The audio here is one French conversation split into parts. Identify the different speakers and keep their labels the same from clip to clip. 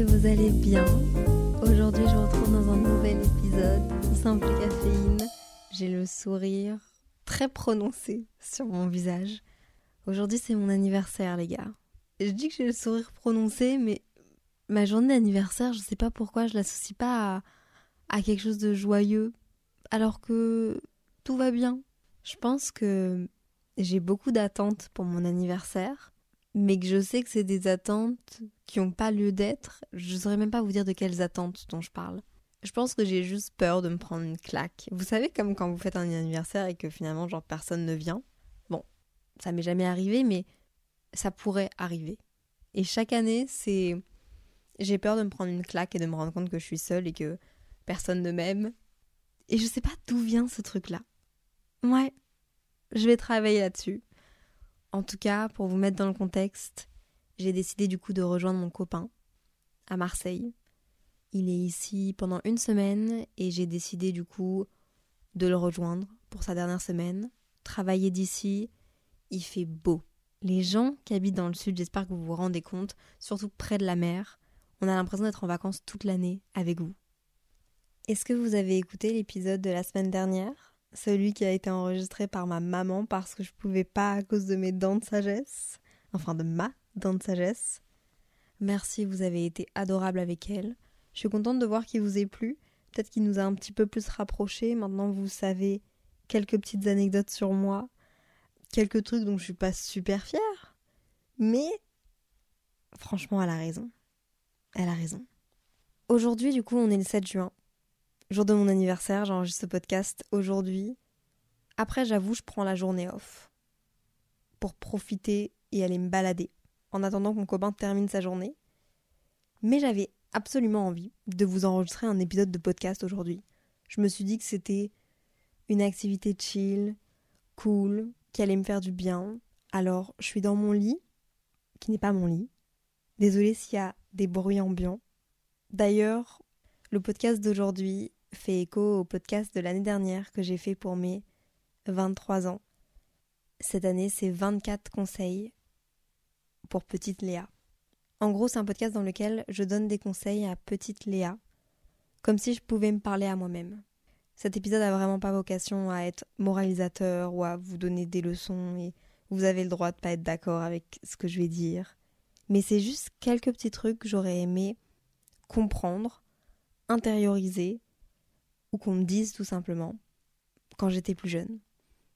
Speaker 1: Que vous allez bien. Aujourd'hui, je vous retrouve dans un nouvel épisode Simple Caféine. J'ai le sourire très prononcé sur mon visage. Aujourd'hui, c'est mon anniversaire, les gars. Je dis que j'ai le sourire prononcé, mais ma journée d'anniversaire, je sais pas pourquoi je l'associe pas à, à quelque chose de joyeux, alors que tout va bien. Je pense que j'ai beaucoup d'attentes pour mon anniversaire mais que je sais que c'est des attentes qui n'ont pas lieu d'être, je ne saurais même pas vous dire de quelles attentes dont je parle. Je pense que j'ai juste peur de me prendre une claque. Vous savez, comme quand vous faites un anniversaire et que finalement, genre, personne ne vient. Bon, ça m'est jamais arrivé, mais ça pourrait arriver. Et chaque année, c'est. J'ai peur de me prendre une claque et de me rendre compte que je suis seule et que personne ne m'aime. Et je sais pas d'où vient ce truc-là. Ouais, je vais travailler là-dessus. En tout cas, pour vous mettre dans le contexte, j'ai décidé du coup de rejoindre mon copain à Marseille. Il est ici pendant une semaine et j'ai décidé du coup de le rejoindre pour sa dernière semaine. Travailler d'ici, il fait beau. Les gens qui habitent dans le sud, j'espère que vous vous rendez compte, surtout près de la mer, on a l'impression d'être en vacances toute l'année avec vous. Est-ce que vous avez écouté l'épisode de la semaine dernière? Celui qui a été enregistré par ma maman parce que je pouvais pas à cause de mes dents de sagesse, enfin de ma dent de sagesse. Merci, vous avez été adorable avec elle. Je suis contente de voir qu'il vous ait plu. Peut-être qu'il nous a un petit peu plus rapprochés. Maintenant, vous savez quelques petites anecdotes sur moi, quelques trucs dont je suis pas super fière. Mais franchement, elle a raison. Elle a raison. Aujourd'hui, du coup, on est le 7 juin jour de mon anniversaire, j'enregistre ce podcast aujourd'hui. Après, j'avoue, je prends la journée off pour profiter et aller me balader en attendant que mon copain termine sa journée. Mais j'avais absolument envie de vous enregistrer un épisode de podcast aujourd'hui. Je me suis dit que c'était une activité chill, cool, qui allait me faire du bien. Alors, je suis dans mon lit, qui n'est pas mon lit. Désolée s'il y a des bruits ambiants. D'ailleurs, le podcast d'aujourd'hui fait écho au podcast de l'année dernière que j'ai fait pour mes 23 ans. Cette année, c'est 24 conseils pour petite Léa. En gros, c'est un podcast dans lequel je donne des conseils à petite Léa, comme si je pouvais me parler à moi-même. Cet épisode a vraiment pas vocation à être moralisateur ou à vous donner des leçons et vous avez le droit de pas être d'accord avec ce que je vais dire. Mais c'est juste quelques petits trucs que j'aurais aimé comprendre, intérioriser ou qu'on me dise tout simplement quand j'étais plus jeune.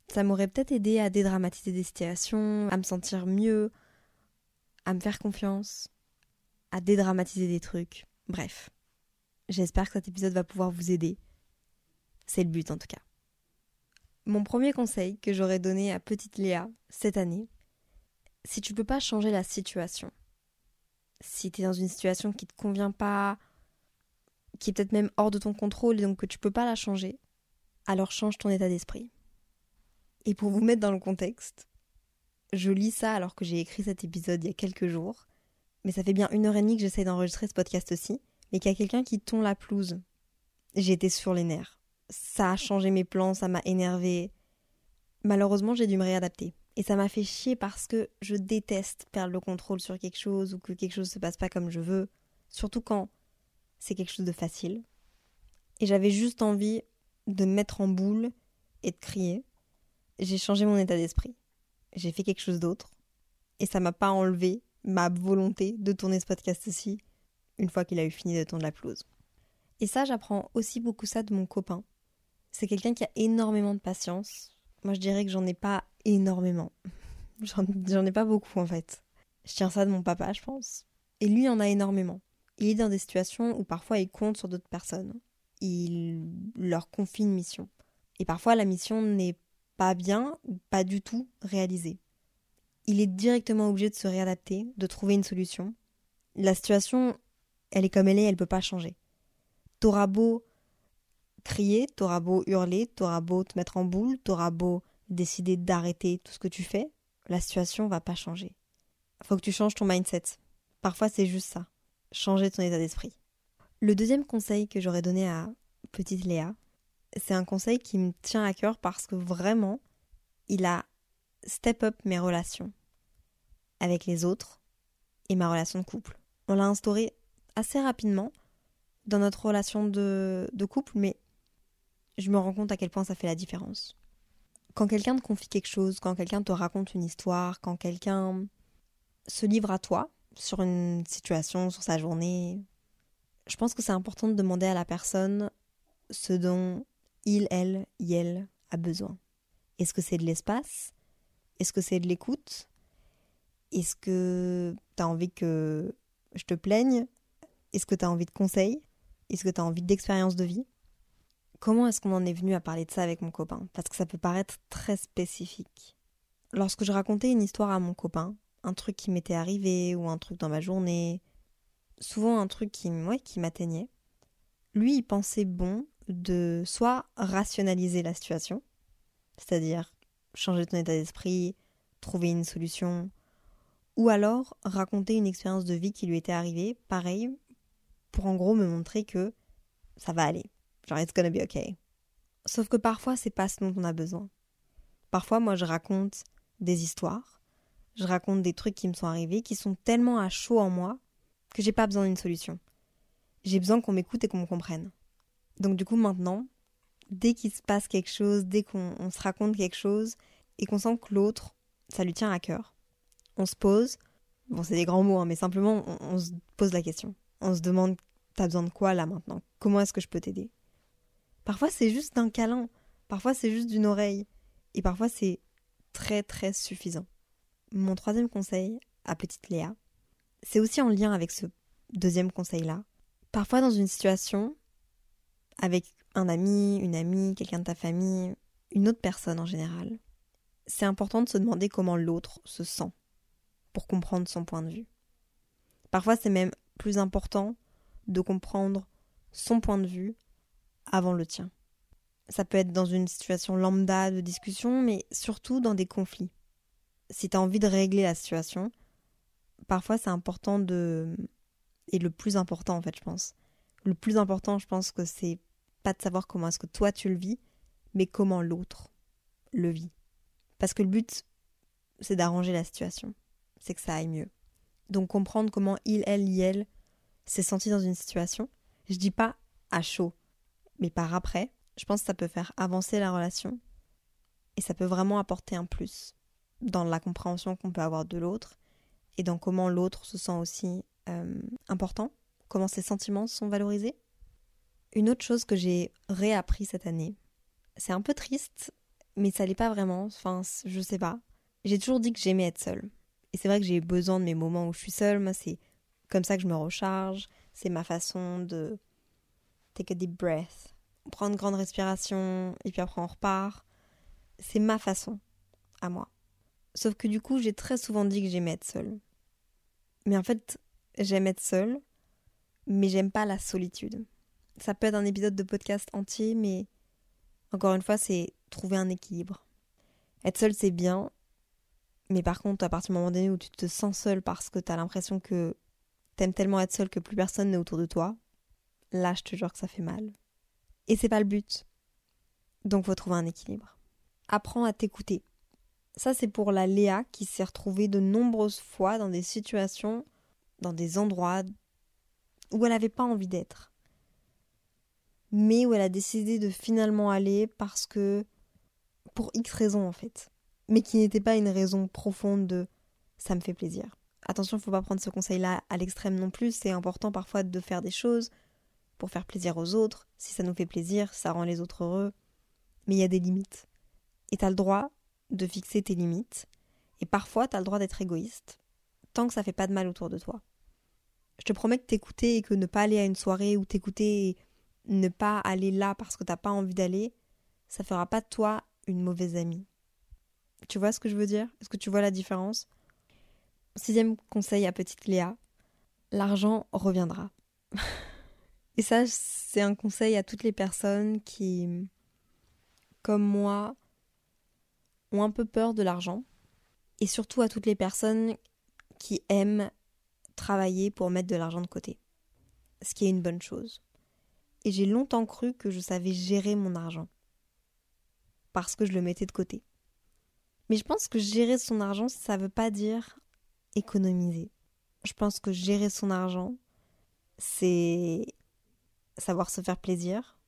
Speaker 1: Ça m'aurait peut-être aidé à dédramatiser des situations, à me sentir mieux, à me faire confiance, à dédramatiser des trucs. Bref, j'espère que cet épisode va pouvoir vous aider. C'est le but en tout cas. Mon premier conseil que j'aurais donné à petite Léa cette année, si tu peux pas changer la situation, si tu es dans une situation qui te convient pas, qui est peut-être même hors de ton contrôle et donc que tu peux pas la changer, alors change ton état d'esprit. Et pour vous mettre dans le contexte, je lis ça alors que j'ai écrit cet épisode il y a quelques jours, mais ça fait bien une heure et demie que j'essaie d'enregistrer ce podcast aussi, mais qu'il y a quelqu'un qui tombe la pelouse. J'étais sur les nerfs. Ça a changé mes plans, ça m'a énervé. Malheureusement, j'ai dû me réadapter. Et ça m'a fait chier parce que je déteste perdre le contrôle sur quelque chose ou que quelque chose se passe pas comme je veux. Surtout quand c'est quelque chose de facile. Et j'avais juste envie de me mettre en boule et de crier. J'ai changé mon état d'esprit. J'ai fait quelque chose d'autre. Et ça m'a pas enlevé ma volonté de tourner ce podcast aussi une fois qu'il a eu fini de tourner la pelouse. Et ça, j'apprends aussi beaucoup ça de mon copain. C'est quelqu'un qui a énormément de patience. Moi, je dirais que j'en ai pas énormément. J'en ai pas beaucoup en fait. Je tiens ça de mon papa, je pense. Et lui en a énormément. Il est dans des situations où parfois il compte sur d'autres personnes. Il leur confie une mission. Et parfois la mission n'est pas bien ou pas du tout réalisée. Il est directement obligé de se réadapter, de trouver une solution. La situation, elle est comme elle est, elle ne peut pas changer. T'auras beau crier, t'auras beau hurler, t'auras beau te mettre en boule, t'auras beau décider d'arrêter tout ce que tu fais, la situation va pas changer. Faut que tu changes ton mindset. Parfois c'est juste ça. Changer ton état d'esprit. Le deuxième conseil que j'aurais donné à petite Léa, c'est un conseil qui me tient à cœur parce que vraiment, il a step up mes relations avec les autres et ma relation de couple. On l'a instauré assez rapidement dans notre relation de, de couple, mais je me rends compte à quel point ça fait la différence. Quand quelqu'un te confie quelque chose, quand quelqu'un te raconte une histoire, quand quelqu'un se livre à toi sur une situation, sur sa journée, je pense que c'est important de demander à la personne ce dont il, elle, elle a besoin. Est-ce que c'est de l'espace? Est-ce que c'est de l'écoute? Est-ce que tu as envie que je te plaigne? Est-ce que tu as envie de conseils? Est-ce que tu as envie d'expérience de vie? Comment est-ce qu'on en est venu à parler de ça avec mon copain? Parce que ça peut paraître très spécifique. Lorsque je racontais une histoire à mon copain, un truc qui m'était arrivé ou un truc dans ma journée, souvent un truc qui, qui m'atteignait, lui il pensait bon de soit rationaliser la situation, c'est-à-dire changer ton état d'esprit, trouver une solution, ou alors raconter une expérience de vie qui lui était arrivée, pareil, pour en gros me montrer que ça va aller. Genre, it's gonna be okay. Sauf que parfois, c'est pas ce dont on a besoin. Parfois, moi, je raconte des histoires, je raconte des trucs qui me sont arrivés, qui sont tellement à chaud en moi que j'ai pas besoin d'une solution. J'ai besoin qu'on m'écoute et qu'on me comprenne. Donc, du coup, maintenant, dès qu'il se passe quelque chose, dès qu'on se raconte quelque chose et qu'on sent que l'autre, ça lui tient à cœur, on se pose. Bon, c'est des grands mots, hein, mais simplement, on, on se pose la question. On se demande T'as besoin de quoi là maintenant? Comment est-ce que je peux t'aider? Parfois c'est juste d'un câlin, parfois c'est juste d'une oreille, et parfois c'est très très suffisant. Mon troisième conseil à petite Léa, c'est aussi en lien avec ce deuxième conseil-là. Parfois dans une situation, avec un ami, une amie, quelqu'un de ta famille, une autre personne en général, c'est important de se demander comment l'autre se sent pour comprendre son point de vue. Parfois c'est même plus important de comprendre son point de vue avant le tien. Ça peut être dans une situation lambda de discussion, mais surtout dans des conflits. Si tu as envie de régler la situation, parfois c'est important de... Et le plus important en fait, je pense. Le plus important, je pense que c'est pas de savoir comment est-ce que toi tu le vis, mais comment l'autre le vit. Parce que le but, c'est d'arranger la situation. C'est que ça aille mieux. Donc comprendre comment il, elle, elle s'est senti dans une situation. Je dis pas à chaud, mais par après, je pense que ça peut faire avancer la relation et ça peut vraiment apporter un plus dans la compréhension qu'on peut avoir de l'autre et dans comment l'autre se sent aussi euh, important, comment ses sentiments sont valorisés. Une autre chose que j'ai réappris cette année, c'est un peu triste, mais ça l'est pas vraiment, enfin je sais pas. J'ai toujours dit que j'aimais être seule. Et c'est vrai que j'ai besoin de mes moments où je suis seule, moi c'est comme ça que je me recharge, c'est ma façon de take a deep breath, prendre grande respiration et puis après on repart. C'est ma façon à moi. Sauf que du coup, j'ai très souvent dit que j'aimais être seule. Mais en fait, j'aime être seule, mais j'aime pas la solitude. Ça peut être un épisode de podcast entier, mais encore une fois, c'est trouver un équilibre. Être seule, c'est bien, mais par contre, à partir du moment donné où tu te sens seule parce que tu as l'impression que t'aimes tellement être seule que plus personne n'est autour de toi, là, je te jure que ça fait mal. Et c'est pas le but. Donc faut trouver un équilibre. Apprends à t'écouter. Ça c'est pour la Léa qui s'est retrouvée de nombreuses fois dans des situations, dans des endroits où elle n'avait pas envie d'être. Mais où elle a décidé de finalement aller parce que pour X raisons en fait. Mais qui n'était pas une raison profonde de ça me fait plaisir. Attention, faut pas prendre ce conseil-là à l'extrême non plus, c'est important parfois de faire des choses pour faire plaisir aux autres. Si ça nous fait plaisir, ça rend les autres heureux. Mais il y a des limites. Et tu as le droit de fixer tes limites. Et parfois, tu as le droit d'être égoïste, tant que ça fait pas de mal autour de toi. Je te promets que t'écouter et que ne pas aller à une soirée ou t'écouter et ne pas aller là parce que t'as pas envie d'aller, ça fera pas de toi une mauvaise amie. Tu vois ce que je veux dire? Est-ce que tu vois la différence? Sixième conseil à petite Léa, l'argent reviendra. et ça, c'est un conseil à toutes les personnes qui, comme moi, ont un peu peur de l'argent. Et surtout à toutes les personnes qui aiment travailler pour mettre de l'argent de côté. Ce qui est une bonne chose. Et j'ai longtemps cru que je savais gérer mon argent. Parce que je le mettais de côté. Mais je pense que gérer son argent, ça ne veut pas dire économiser. Je pense que gérer son argent, c'est savoir se faire plaisir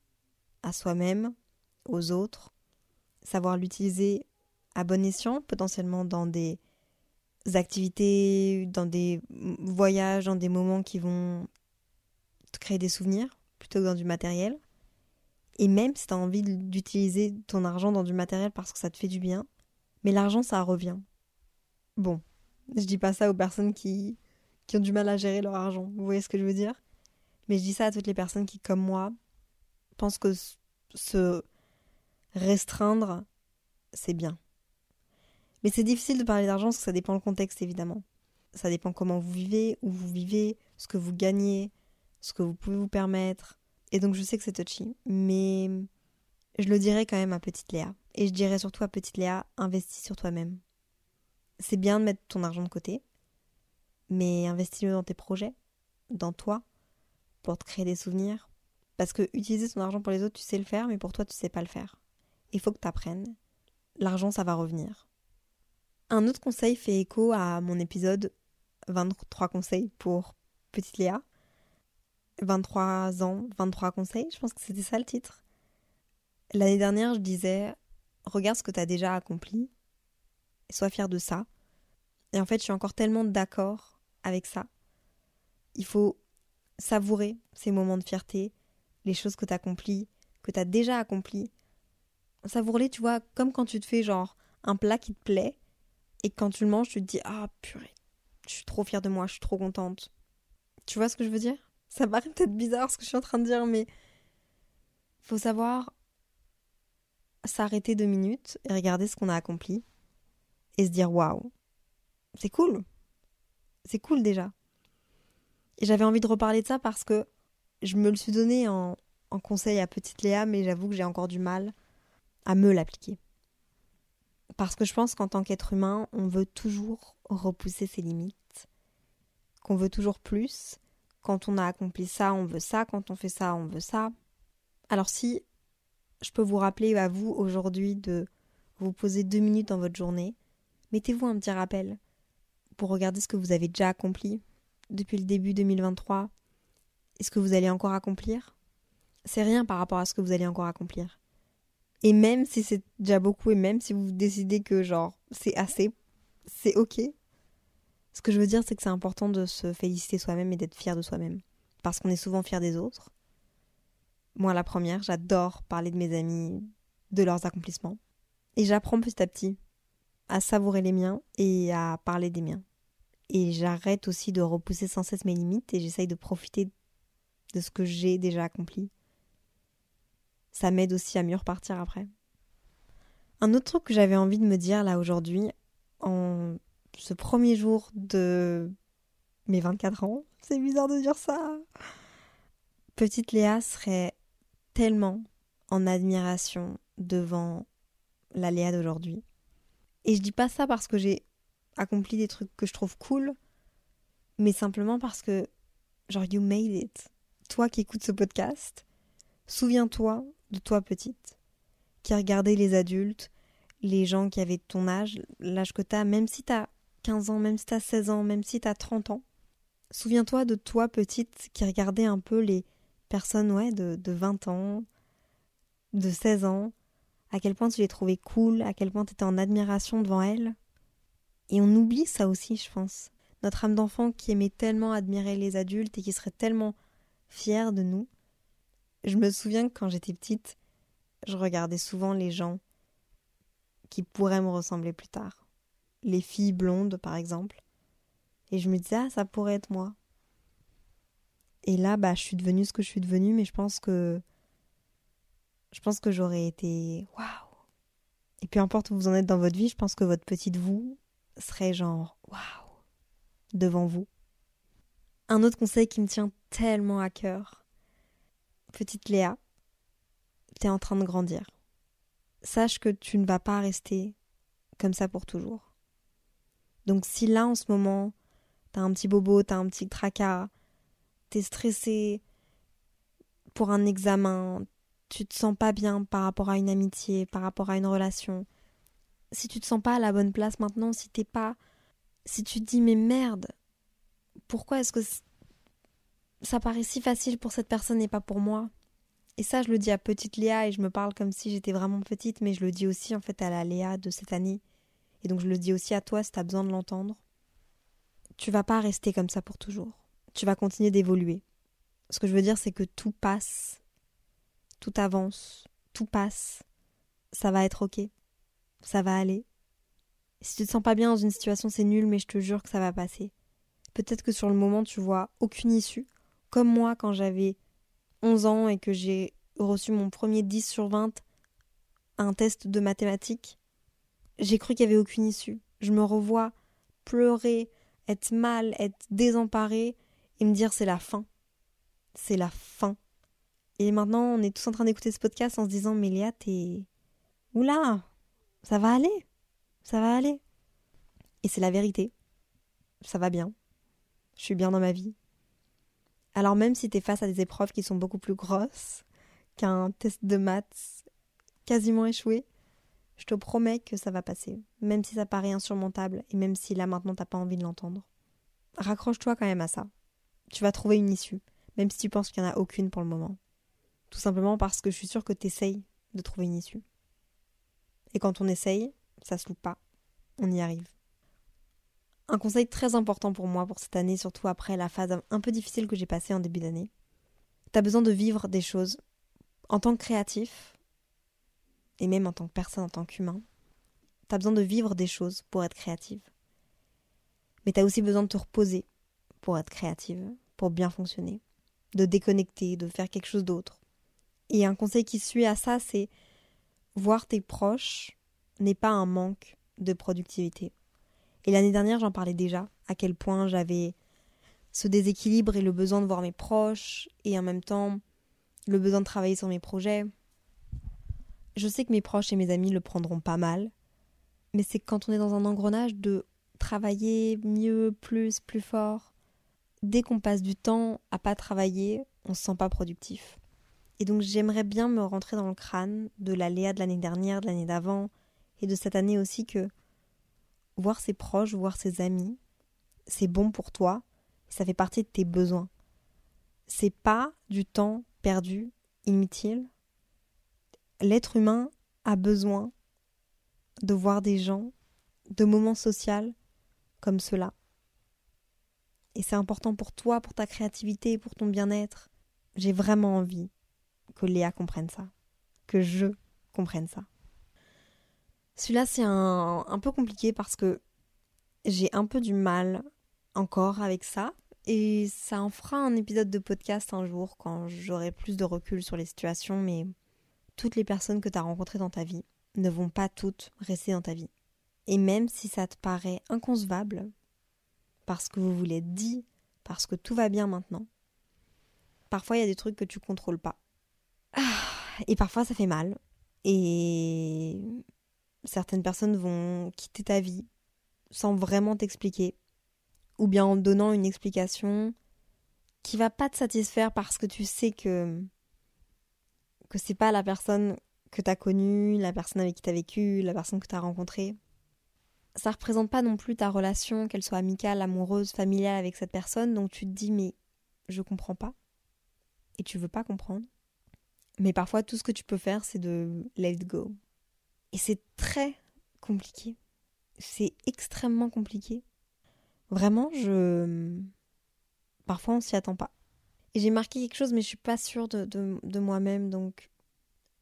Speaker 1: à soi-même, aux autres, savoir l'utiliser à bon escient, potentiellement dans des activités, dans des voyages, dans des moments qui vont te créer des souvenirs, plutôt que dans du matériel. Et même si tu as envie d'utiliser ton argent dans du matériel parce que ça te fait du bien, mais l'argent, ça revient. Bon, je dis pas ça aux personnes qui, qui ont du mal à gérer leur argent. Vous voyez ce que je veux dire? Mais je dis ça à toutes les personnes qui, comme moi, pensent que se restreindre, c'est bien. Mais c'est difficile de parler d'argent parce que ça dépend le contexte, évidemment. Ça dépend comment vous vivez, où vous vivez, ce que vous gagnez, ce que vous pouvez vous permettre. Et donc je sais que c'est touchy, mais je le dirais quand même à petite Léa. Et je dirais surtout à petite Léa, investis sur toi-même. C'est bien de mettre ton argent de côté, mais investis-le dans tes projets, dans toi, pour te créer des souvenirs. Parce que utiliser ton argent pour les autres, tu sais le faire, mais pour toi, tu sais pas le faire. Il faut que tu apprennes. L'argent, ça va revenir. Un autre conseil fait écho à mon épisode 23 conseils pour petite Léa. 23 ans, 23 conseils, je pense que c'était ça le titre. L'année dernière, je disais regarde ce que tu as déjà accompli et sois fier de ça. Et en fait, je suis encore tellement d'accord avec ça. Il faut savourer ces moments de fierté, les choses que tu as accomplies, que tu as déjà accomplies. Savoure-les, tu vois, comme quand tu te fais genre un plat qui te plaît et quand tu le manges, tu te dis Ah purée, je suis trop fière de moi, je suis trop contente. Tu vois ce que je veux dire? Ça paraît peut-être bizarre ce que je suis en train de dire, mais faut savoir s'arrêter deux minutes et regarder ce qu'on a accompli et se dire waouh, c'est cool. C'est cool déjà. Et j'avais envie de reparler de ça parce que je me le suis donné en, en conseil à petite Léa, mais j'avoue que j'ai encore du mal à me l'appliquer. Parce que je pense qu'en tant qu'être humain, on veut toujours repousser ses limites, qu'on veut toujours plus. Quand on a accompli ça, on veut ça, quand on fait ça, on veut ça. Alors si je peux vous rappeler à vous aujourd'hui de vous poser deux minutes dans votre journée. Mettez-vous un petit rappel pour regarder ce que vous avez déjà accompli depuis le début 2023 et ce que vous allez encore accomplir? C'est rien par rapport à ce que vous allez encore accomplir. Et même si c'est déjà beaucoup et même si vous décidez que genre c'est assez, c'est ok. Ce que je veux dire, c'est que c'est important de se féliciter soi-même et d'être fier de soi-même. Parce qu'on est souvent fier des autres. Moi, la première, j'adore parler de mes amis, de leurs accomplissements. Et j'apprends petit à petit à savourer les miens et à parler des miens. Et j'arrête aussi de repousser sans cesse mes limites et j'essaye de profiter de ce que j'ai déjà accompli. Ça m'aide aussi à mieux repartir après. Un autre truc que j'avais envie de me dire là aujourd'hui, en ce premier jour de mes 24 ans, c'est bizarre de dire ça. Petite Léa serait tellement en admiration devant la Léa d'aujourd'hui. Et je dis pas ça parce que j'ai accompli des trucs que je trouve cool, mais simplement parce que, genre, you made it. Toi qui écoutes ce podcast, souviens-toi de toi petite, qui regardait les adultes, les gens qui avaient ton âge, l'âge que t'as, même si t'as 15 ans, même si t'as 16 ans, même si t'as 30 ans. Souviens-toi de toi petite qui regardait un peu les personne ouais, de, de 20 ans, de 16 ans, à quel point tu les trouvais cool, à quel point tu étais en admiration devant elles. Et on oublie ça aussi, je pense. Notre âme d'enfant qui aimait tellement admirer les adultes et qui serait tellement fière de nous. Je me souviens que quand j'étais petite, je regardais souvent les gens qui pourraient me ressembler plus tard. Les filles blondes, par exemple. Et je me disais, ah, ça pourrait être moi. Et là, bah, je suis devenue ce que je suis devenue, mais je pense que. Je pense que j'aurais été. Waouh! Et peu importe où vous en êtes dans votre vie, je pense que votre petite vous serait genre. Waouh! Devant vous. Un autre conseil qui me tient tellement à cœur. Petite Léa, t'es en train de grandir. Sache que tu ne vas pas rester comme ça pour toujours. Donc si là en ce moment, t'as un petit bobo, t'as un petit tracas, t'es stressé pour un examen, tu te sens pas bien par rapport à une amitié, par rapport à une relation, si tu te sens pas à la bonne place maintenant, si t'es pas. Si tu te dis mais merde, pourquoi est-ce que ça paraît si facile pour cette personne et pas pour moi Et ça, je le dis à petite Léa et je me parle comme si j'étais vraiment petite, mais je le dis aussi en fait à la Léa de cette année. Et donc je le dis aussi à toi si t'as besoin de l'entendre. Tu vas pas rester comme ça pour toujours tu vas continuer d'évoluer. Ce que je veux dire, c'est que tout passe, tout avance, tout passe. Ça va être ok. Ça va aller. Si tu te sens pas bien dans une situation, c'est nul, mais je te jure que ça va passer. Peut-être que sur le moment, tu vois aucune issue. Comme moi, quand j'avais 11 ans et que j'ai reçu mon premier 10 sur 20 un test de mathématiques, j'ai cru qu'il n'y avait aucune issue. Je me revois pleurer, être mal, être désemparée, et me dire c'est la fin. C'est la fin. Et maintenant, on est tous en train d'écouter ce podcast en se disant Mais Léa, t'es. Oula Ça va aller Ça va aller Et c'est la vérité. Ça va bien. Je suis bien dans ma vie. Alors, même si t'es face à des épreuves qui sont beaucoup plus grosses qu'un test de maths quasiment échoué, je te promets que ça va passer, même si ça paraît insurmontable et même si là maintenant t'as pas envie de l'entendre. Raccroche-toi quand même à ça tu vas trouver une issue, même si tu penses qu'il n'y en a aucune pour le moment. Tout simplement parce que je suis sûre que tu essayes de trouver une issue. Et quand on essaye, ça se loupe pas. On y arrive. Un conseil très important pour moi pour cette année, surtout après la phase un peu difficile que j'ai passée en début d'année. Tu as besoin de vivre des choses en tant que créatif, et même en tant que personne, en tant qu'humain. Tu as besoin de vivre des choses pour être créative. Mais tu as aussi besoin de te reposer pour être créative, pour bien fonctionner, de déconnecter, de faire quelque chose d'autre. Et un conseil qui suit à ça, c'est voir tes proches n'est pas un manque de productivité. Et l'année dernière, j'en parlais déjà, à quel point j'avais ce déséquilibre et le besoin de voir mes proches, et en même temps le besoin de travailler sur mes projets. Je sais que mes proches et mes amis le prendront pas mal, mais c'est quand on est dans un engrenage de travailler mieux, plus, plus fort, dès qu'on passe du temps à pas travailler, on se sent pas productif. Et donc j'aimerais bien me rentrer dans le crâne de la Léa de l'année dernière, de l'année d'avant, et de cette année aussi que voir ses proches, voir ses amis, c'est bon pour toi, ça fait partie de tes besoins. C'est pas du temps perdu, inutile. L'être humain a besoin de voir des gens, de moments sociaux comme cela. Et c'est important pour toi, pour ta créativité, pour ton bien-être. J'ai vraiment envie que Léa comprenne ça. Que je comprenne ça. Celui-là, c'est un, peu compliqué parce que j'ai un peu du mal encore avec ça. Et ça en fera un épisode de podcast un jour quand j'aurai plus de recul sur les situations. Mais toutes les personnes que tu as rencontrées dans ta vie ne vont pas toutes rester dans ta vie. Et même si ça te paraît inconcevable, parce que vous vous l'êtes dit, parce que tout va bien maintenant. Parfois, il y a des trucs que tu contrôles pas. Ah, et parfois, ça fait mal. Et certaines personnes vont quitter ta vie sans vraiment t'expliquer. Ou bien en donnant une explication qui va pas te satisfaire parce que tu sais que que c'est pas la personne que tu as connue, la personne avec qui tu as vécu, la personne que tu as rencontrée ça représente pas non plus ta relation, qu'elle soit amicale, amoureuse, familiale avec cette personne, donc tu te dis mais je comprends pas et tu veux pas comprendre. Mais parfois tout ce que tu peux faire c'est de let go. Et c'est très compliqué. C'est extrêmement compliqué. Vraiment, je parfois on s'y attend pas. Et j'ai marqué quelque chose mais je suis pas sûre de, de, moi-même donc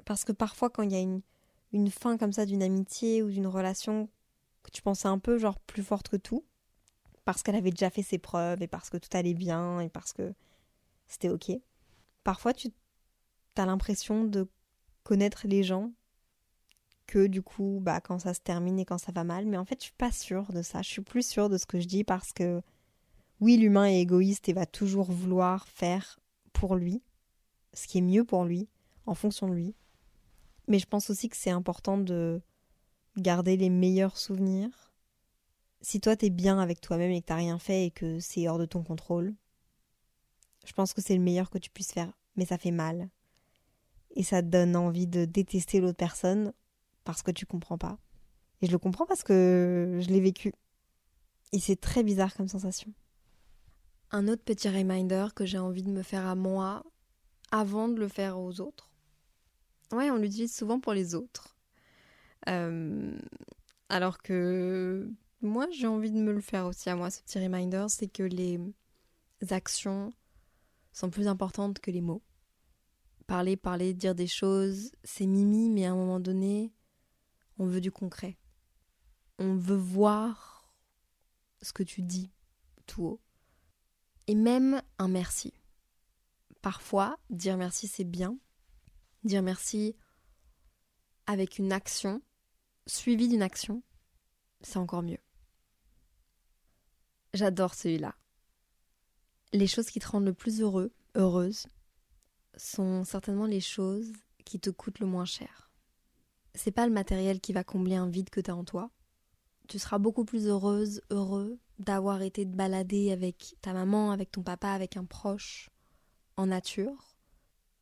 Speaker 1: parce que parfois quand il y a une, une fin comme ça d'une amitié ou d'une relation que tu pensais un peu genre plus forte que tout, parce qu'elle avait déjà fait ses preuves et parce que tout allait bien et parce que c'était ok. Parfois, tu as l'impression de connaître les gens que du coup, bah, quand ça se termine et quand ça va mal. Mais en fait, je suis pas sûre de ça. Je suis plus sûre de ce que je dis parce que oui, l'humain est égoïste et va toujours vouloir faire pour lui ce qui est mieux pour lui, en fonction de lui. Mais je pense aussi que c'est important de garder les meilleurs souvenirs. Si toi t'es bien avec toi-même et que t'as rien fait et que c'est hors de ton contrôle, je pense que c'est le meilleur que tu puisses faire. Mais ça fait mal. Et ça te donne envie de détester l'autre personne parce que tu comprends pas. Et je le comprends parce que je l'ai vécu. Et c'est très bizarre comme sensation. Un autre petit reminder que j'ai envie de me faire à moi avant de le faire aux autres. Ouais, on l'utilise souvent pour les autres. Euh, alors que moi, j'ai envie de me le faire aussi à moi, ce petit reminder, c'est que les actions sont plus importantes que les mots. Parler, parler, dire des choses, c'est mimi, mais à un moment donné, on veut du concret. On veut voir ce que tu dis tout haut. Et même un merci. Parfois, dire merci, c'est bien. Dire merci avec une action, suivie d'une action, c'est encore mieux. J'adore celui-là. Les choses qui te rendent le plus heureux, heureuse, sont certainement les choses qui te coûtent le moins cher. C'est pas le matériel qui va combler un vide que tu as en toi. Tu seras beaucoup plus heureuse, heureux d'avoir été te balader avec ta maman, avec ton papa, avec un proche, en nature.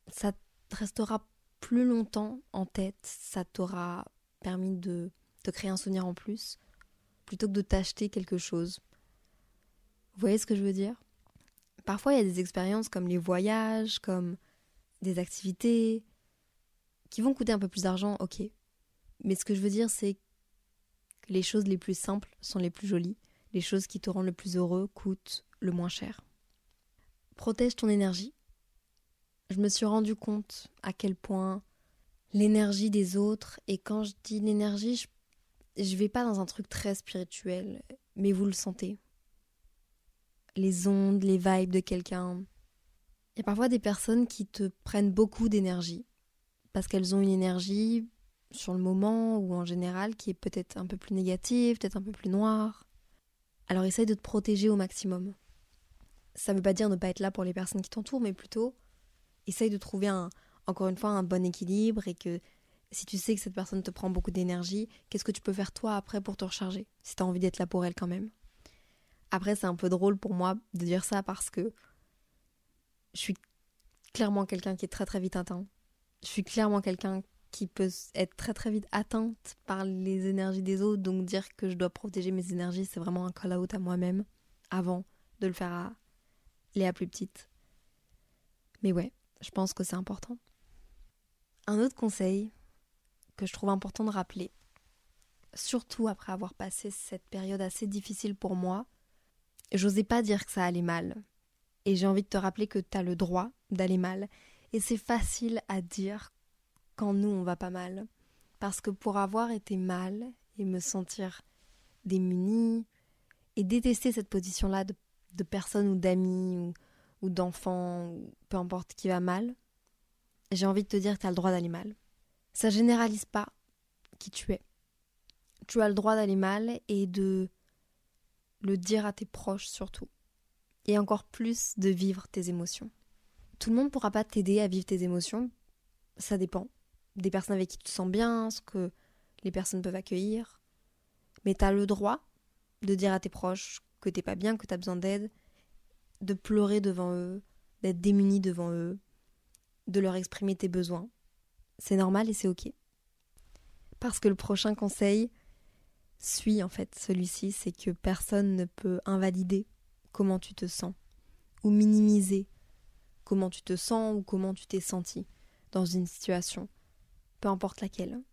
Speaker 1: Ça te restera plus longtemps en tête, ça t'aura permis de te créer un souvenir en plus, plutôt que de t'acheter quelque chose. Vous voyez ce que je veux dire? Parfois, il y a des expériences comme les voyages, comme des activités, qui vont coûter un peu plus d'argent, ok. Mais ce que je veux dire, c'est que les choses les plus simples sont les plus jolies, les choses qui te rendent le plus heureux coûtent le moins cher. Protège ton énergie. Je me suis rendu compte à quel point l'énergie des autres, et quand je dis l'énergie, je, je vais pas dans un truc très spirituel, mais vous le sentez les ondes, les vibes de quelqu'un. Il y a parfois des personnes qui te prennent beaucoup d'énergie parce qu'elles ont une énergie sur le moment ou en général qui est peut-être un peu plus négative, peut-être un peu plus noire. Alors essaye de te protéger au maximum. Ça ne veut pas dire ne pas être là pour les personnes qui t'entourent, mais plutôt essaye de trouver un, encore une fois un bon équilibre et que si tu sais que cette personne te prend beaucoup d'énergie, qu'est-ce que tu peux faire toi après pour te recharger? Si tu as envie d'être là pour elle quand même. Après, c'est un peu drôle pour moi de dire ça parce que je suis clairement quelqu'un qui est très très vite atteint. Je suis clairement quelqu'un qui peut être très très vite atteinte par les énergies des autres. Donc dire que je dois protéger mes énergies, c'est vraiment un call-out à moi-même avant de le faire à Léa plus petite. Mais ouais, je pense que c'est important. Un autre conseil que je trouve important de rappeler, surtout après avoir passé cette période assez difficile pour moi, J'osais pas dire que ça allait mal. Et j'ai envie de te rappeler que tu as le droit d'aller mal. Et c'est facile à dire quand nous on va pas mal. Parce que pour avoir été mal et me sentir démunie et détester cette position-là de, personne ou d'amis ou, ou d'enfant, peu importe qui va mal, j'ai envie de te dire que tu as le droit d'aller mal. Ça généralise pas qui tu es. Tu as le droit d'aller mal et de le dire à tes proches surtout. Et encore plus de vivre tes émotions. Tout le monde ne pourra pas t'aider à vivre tes émotions. Ça dépend. Des personnes avec qui tu te sens bien, ce que les personnes peuvent accueillir. Mais tu as le droit de dire à tes proches que t'es pas bien, que tu as besoin d'aide, de pleurer devant eux, d'être démuni devant eux, de leur exprimer tes besoins. C'est normal et c'est ok. Parce que le prochain conseil, suit en fait celui-ci, c'est que personne ne peut invalider comment tu te sens ou minimiser comment tu te sens ou comment tu t'es senti dans une situation, peu importe laquelle.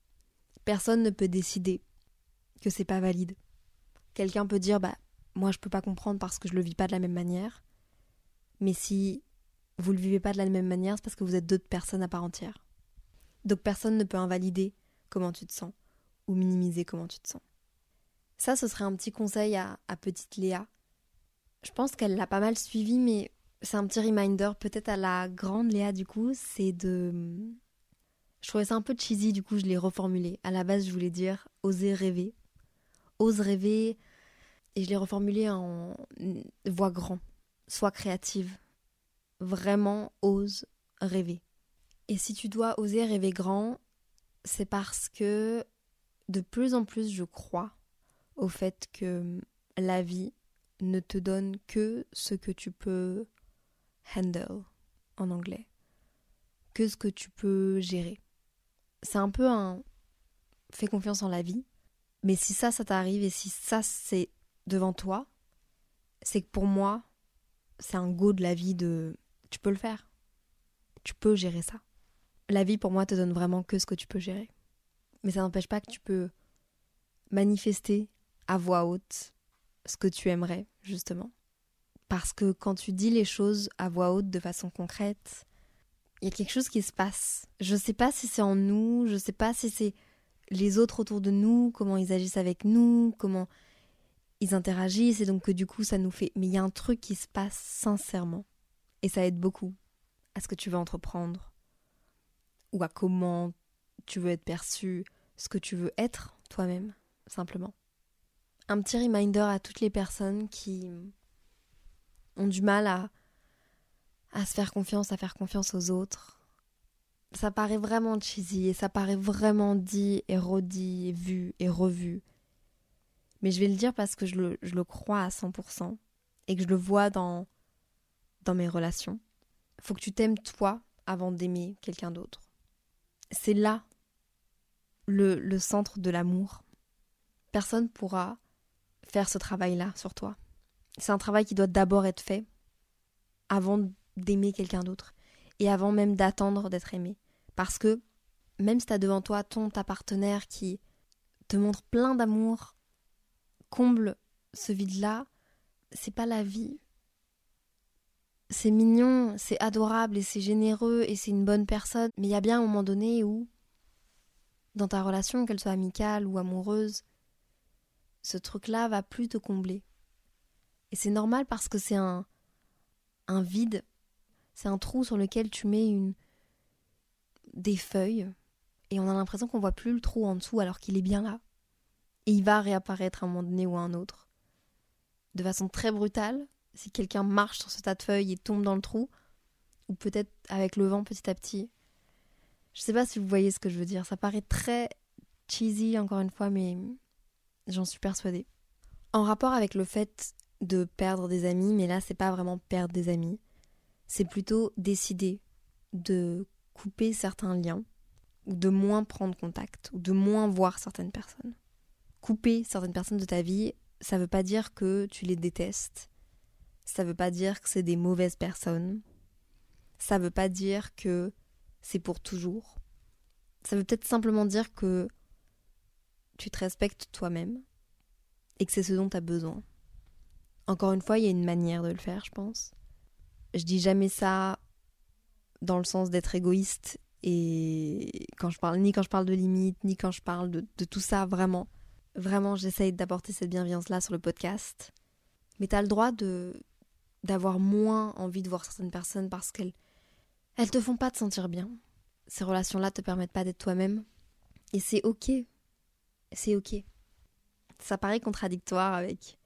Speaker 1: Personne ne peut décider que c'est pas valide. Quelqu'un peut dire bah moi je peux pas comprendre parce que je le vis pas de la même manière. Mais si vous le vivez pas de la même manière, c'est parce que vous êtes d'autres personnes à part entière. Donc personne ne peut invalider comment tu te sens ou minimiser comment tu te sens. Ça, ce serait un petit conseil à, petite Léa. Je pense qu'elle l'a pas mal suivi, mais c'est un petit reminder, peut-être à la grande Léa du coup, c'est de. Je trouvais ça un peu cheesy, du coup je l'ai reformulé. À la base, je voulais dire oser rêver. Ose rêver. Et je l'ai reformulé en voix grand. Sois créative. Vraiment, ose rêver. Et si tu dois oser rêver grand, c'est parce que de plus en plus je crois au fait que la vie ne te donne que ce que tu peux handle en anglais, que ce que tu peux gérer. C'est un peu un fais confiance en la vie, mais si ça, ça t'arrive et si ça, c'est devant toi, c'est que pour moi, c'est un go de la vie de tu peux le faire. Tu peux gérer ça. La vie pour moi te donne vraiment que ce que tu peux gérer. Mais ça n'empêche pas que tu peux manifester à voix haute ce que tu aimerais, justement. Parce que quand tu dis les choses à voix haute de façon concrète, il y a quelque chose qui se passe. Je ne sais pas si c'est en nous, je ne sais pas si c'est les autres autour de nous, comment ils agissent avec nous, comment ils interagissent, et donc que du coup ça nous fait. Mais il y a un truc qui se passe sincèrement. Et ça aide beaucoup à ce que tu veux entreprendre, ou à comment tu veux être perçu, ce que tu veux être toi-même, simplement. Un petit reminder à toutes les personnes qui ont du mal à, à se faire confiance, à faire confiance aux autres. Ça paraît vraiment cheesy et ça paraît vraiment dit et redit et vu et revu. Mais je vais le dire parce que je le, je le crois à 100% et que je le vois dans, dans mes relations. Faut que tu t'aimes toi avant d'aimer quelqu'un d'autre. C'est là le, le centre de l'amour. Personne pourra faire ce travail-là sur toi. C'est un travail qui doit d'abord être fait avant d'aimer quelqu'un d'autre et avant même d'attendre d'être aimé. Parce que même si tu as devant toi ton ta partenaire qui te montre plein d'amour, comble ce vide-là, c'est pas la vie. C'est mignon, c'est adorable et c'est généreux et c'est une bonne personne, mais il y a bien un moment donné où, dans ta relation, qu'elle soit amicale ou amoureuse, ce truc-là va plus te combler. Et c'est normal parce que c'est un, un vide, c'est un trou sur lequel tu mets des feuilles et on a l'impression qu'on voit plus le trou en dessous alors qu'il est bien là. Et il va réapparaître à un moment donné ou à un autre. De façon très brutale, si quelqu'un marche sur ce tas de feuilles et tombe dans le trou, ou peut-être avec le vent petit à petit. Je sais pas si vous voyez ce que je veux dire. Ça paraît très cheesy encore une fois, mais j'en suis persuadée. En rapport avec le fait de perdre des amis, mais là c'est pas vraiment perdre des amis, c'est plutôt décider de couper certains liens, ou de moins prendre contact, ou de moins voir certaines personnes. Couper certaines personnes de ta vie, ça veut pas dire que tu les détestes, ça veut pas dire que c'est des mauvaises personnes, ça veut pas dire que c'est pour toujours. Ça veut peut-être simplement dire que tu te respectes toi-même et que c'est ce dont tu as besoin. Encore une fois, il y a une manière de le faire, je pense. Je dis jamais ça dans le sens d'être égoïste et quand je parle ni quand je parle de limites ni quand je parle de, tout ça vraiment. Vraiment j'essaye d'apporter cette bienveillance là sur le podcast. Mais tu as le droit de d'avoir moins envie de voir certaines personnes parce qu'elles elles te font pas te sentir bien. Ces relations là te permettent pas d'être toi-même. Et c'est ok. C'est ok. Ça paraît contradictoire avec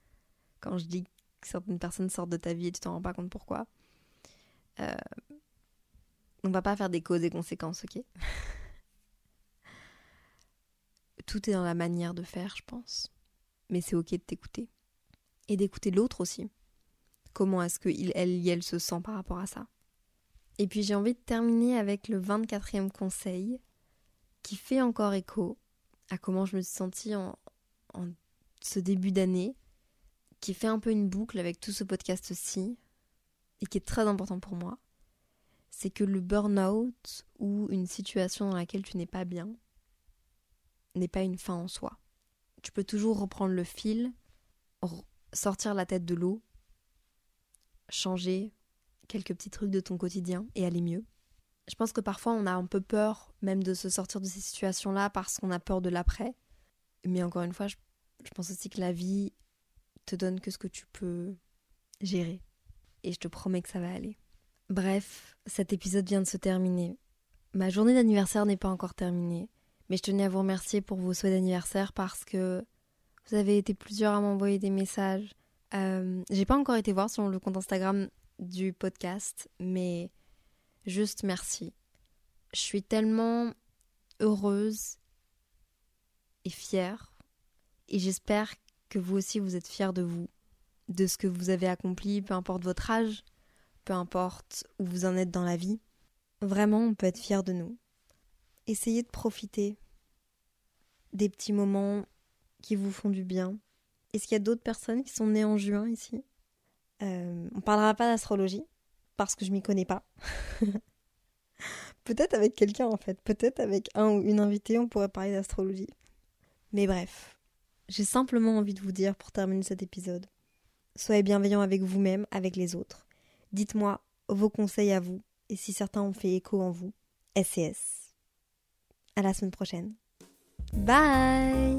Speaker 1: quand je dis certaines personnes sortent de ta vie et tu t'en rends pas compte pourquoi. Euh, on va pas faire des causes et conséquences, ok Tout est dans la manière de faire, je pense. Mais c'est ok de t'écouter. Et d'écouter l'autre aussi. Comment est-ce qu'il, elle, elle se sent par rapport à ça. Et puis j'ai envie de terminer avec le 24e conseil qui fait encore écho à comment je me suis sentie en, en ce début d'année qui fait un peu une boucle avec tout ce podcast-ci qui est très important pour moi, c'est que le burn-out ou une situation dans laquelle tu n'es pas bien n'est pas une fin en soi. Tu peux toujours reprendre le fil, sortir la tête de l'eau, changer quelques petits trucs de ton quotidien et aller mieux. Je pense que parfois on a un peu peur même de se sortir de ces situations-là parce qu'on a peur de l'après. Mais encore une fois, je, je pense aussi que la vie te donne que ce que tu peux gérer. Et je te promets que ça va aller. Bref, cet épisode vient de se terminer. Ma journée d'anniversaire n'est pas encore terminée, mais je tenais à vous remercier pour vos souhaits d'anniversaire parce que vous avez été plusieurs à m'envoyer des messages. Euh, j'ai pas encore été voir sur le compte Instagram du podcast, mais juste merci. Je suis tellement heureuse et fière, et j'espère que vous aussi vous êtes fiers de vous, de ce que vous avez accompli, peu importe votre âge, peu importe où vous en êtes dans la vie. Vraiment, on peut être fier de nous. Essayez de profiter des petits moments qui vous font du bien. Est-ce qu'il y a d'autres personnes qui sont nées en juin ici? Euh, On parlera pas d'astrologie parce que je m'y connais pas. Peut-être avec quelqu'un en fait, peut-être avec un ou une invitée, on pourrait parler d'astrologie. Mais bref, j'ai simplement envie de vous dire pour terminer cet épisode, soyez bienveillants avec vous-même, avec les autres. Dites-moi vos conseils à vous et si certains ont fait écho en vous. SCS. À la semaine prochaine. Bye